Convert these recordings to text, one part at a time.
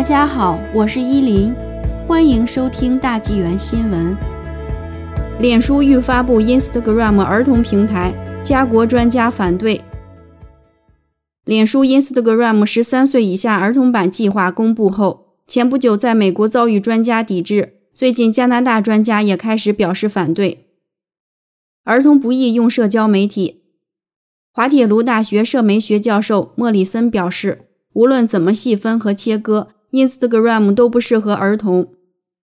大家好，我是依林，欢迎收听大纪元新闻。脸书欲发布 Instagram 儿童平台，加国专家反对。脸书 Instagram 十三岁以下儿童版计划公布后，前不久在美国遭遇专家抵制，最近加拿大专家也开始表示反对。儿童不宜用社交媒体。滑铁卢大学社媒学教授莫里森表示，无论怎么细分和切割，Instagram 都不适合儿童。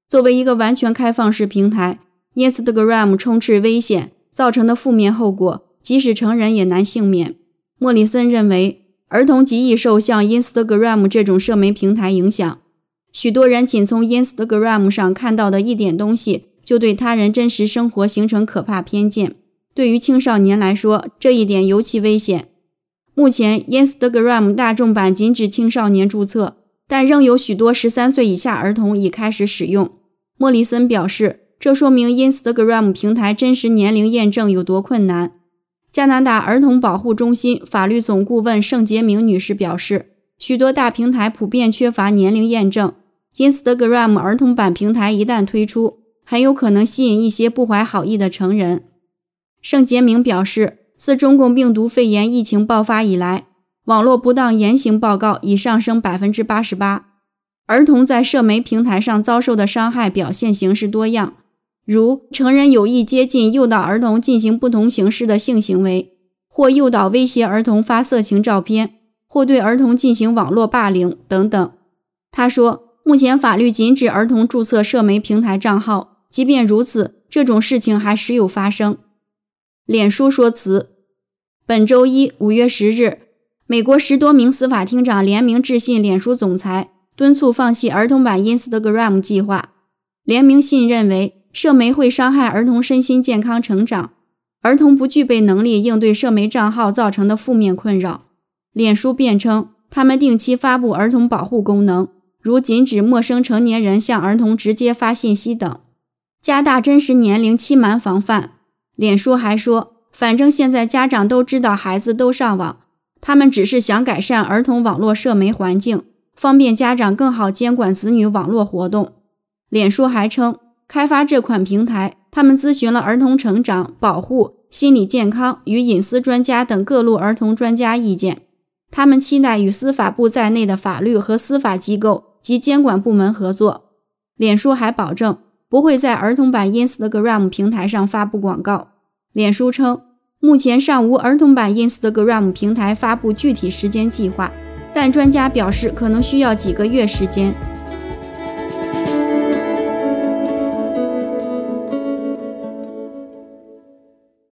作为一个完全开放式平台，Instagram 充斥危险，造成的负面后果，即使成人也难幸免。莫里森认为。儿童极易受像 Instagram 这种社媒平台影响，许多人仅从 Instagram 上看到的一点东西，就对他人真实生活形成可怕偏见。对于青少年来说，这一点尤其危险。目前，Instagram 大众版禁止青少年注册，但仍有许多十三岁以下儿童已开始使用。莫里森表示，这说明 Instagram 平台真实年龄验证有多困难。加拿大儿童保护中心法律总顾问盛杰明女士表示，许多大平台普遍缺乏年龄验证。Instagram 儿童版平台一旦推出，很有可能吸引一些不怀好意的成人。盛杰明表示，自中共病毒肺炎疫情爆发以来，网络不当言行报告已上升百分之八十八。儿童在社媒平台上遭受的伤害表现形式多样。如成人有意接近、诱导儿童进行不同形式的性行为，或诱导威胁儿童发色情照片，或对儿童进行网络霸凌等等。他说，目前法律禁止儿童注册社媒平台账号，即便如此，这种事情还时有发生。脸书说辞：本周一五月十日，美国十多名司法厅长联名致信脸书总裁，敦促放弃儿童版 Instagram 计划。联名信认为。社媒会伤害儿童身心健康成长，儿童不具备能力应对社媒账号造成的负面困扰。脸书辩称，他们定期发布儿童保护功能，如禁止陌生成年人向儿童直接发信息等，加大真实年龄欺瞒防范。脸书还说，反正现在家长都知道孩子都上网，他们只是想改善儿童网络社媒环境，方便家长更好监管子女网络活动。脸书还称。开发这款平台，他们咨询了儿童成长、保护、心理健康与隐私专家等各路儿童专家意见。他们期待与司法部在内的法律和司法机构及监管部门合作。脸书还保证不会在儿童版 Instagram 平台上发布广告。脸书称，目前尚无儿童版 Instagram 平台发布具体时间计划，但专家表示可能需要几个月时间。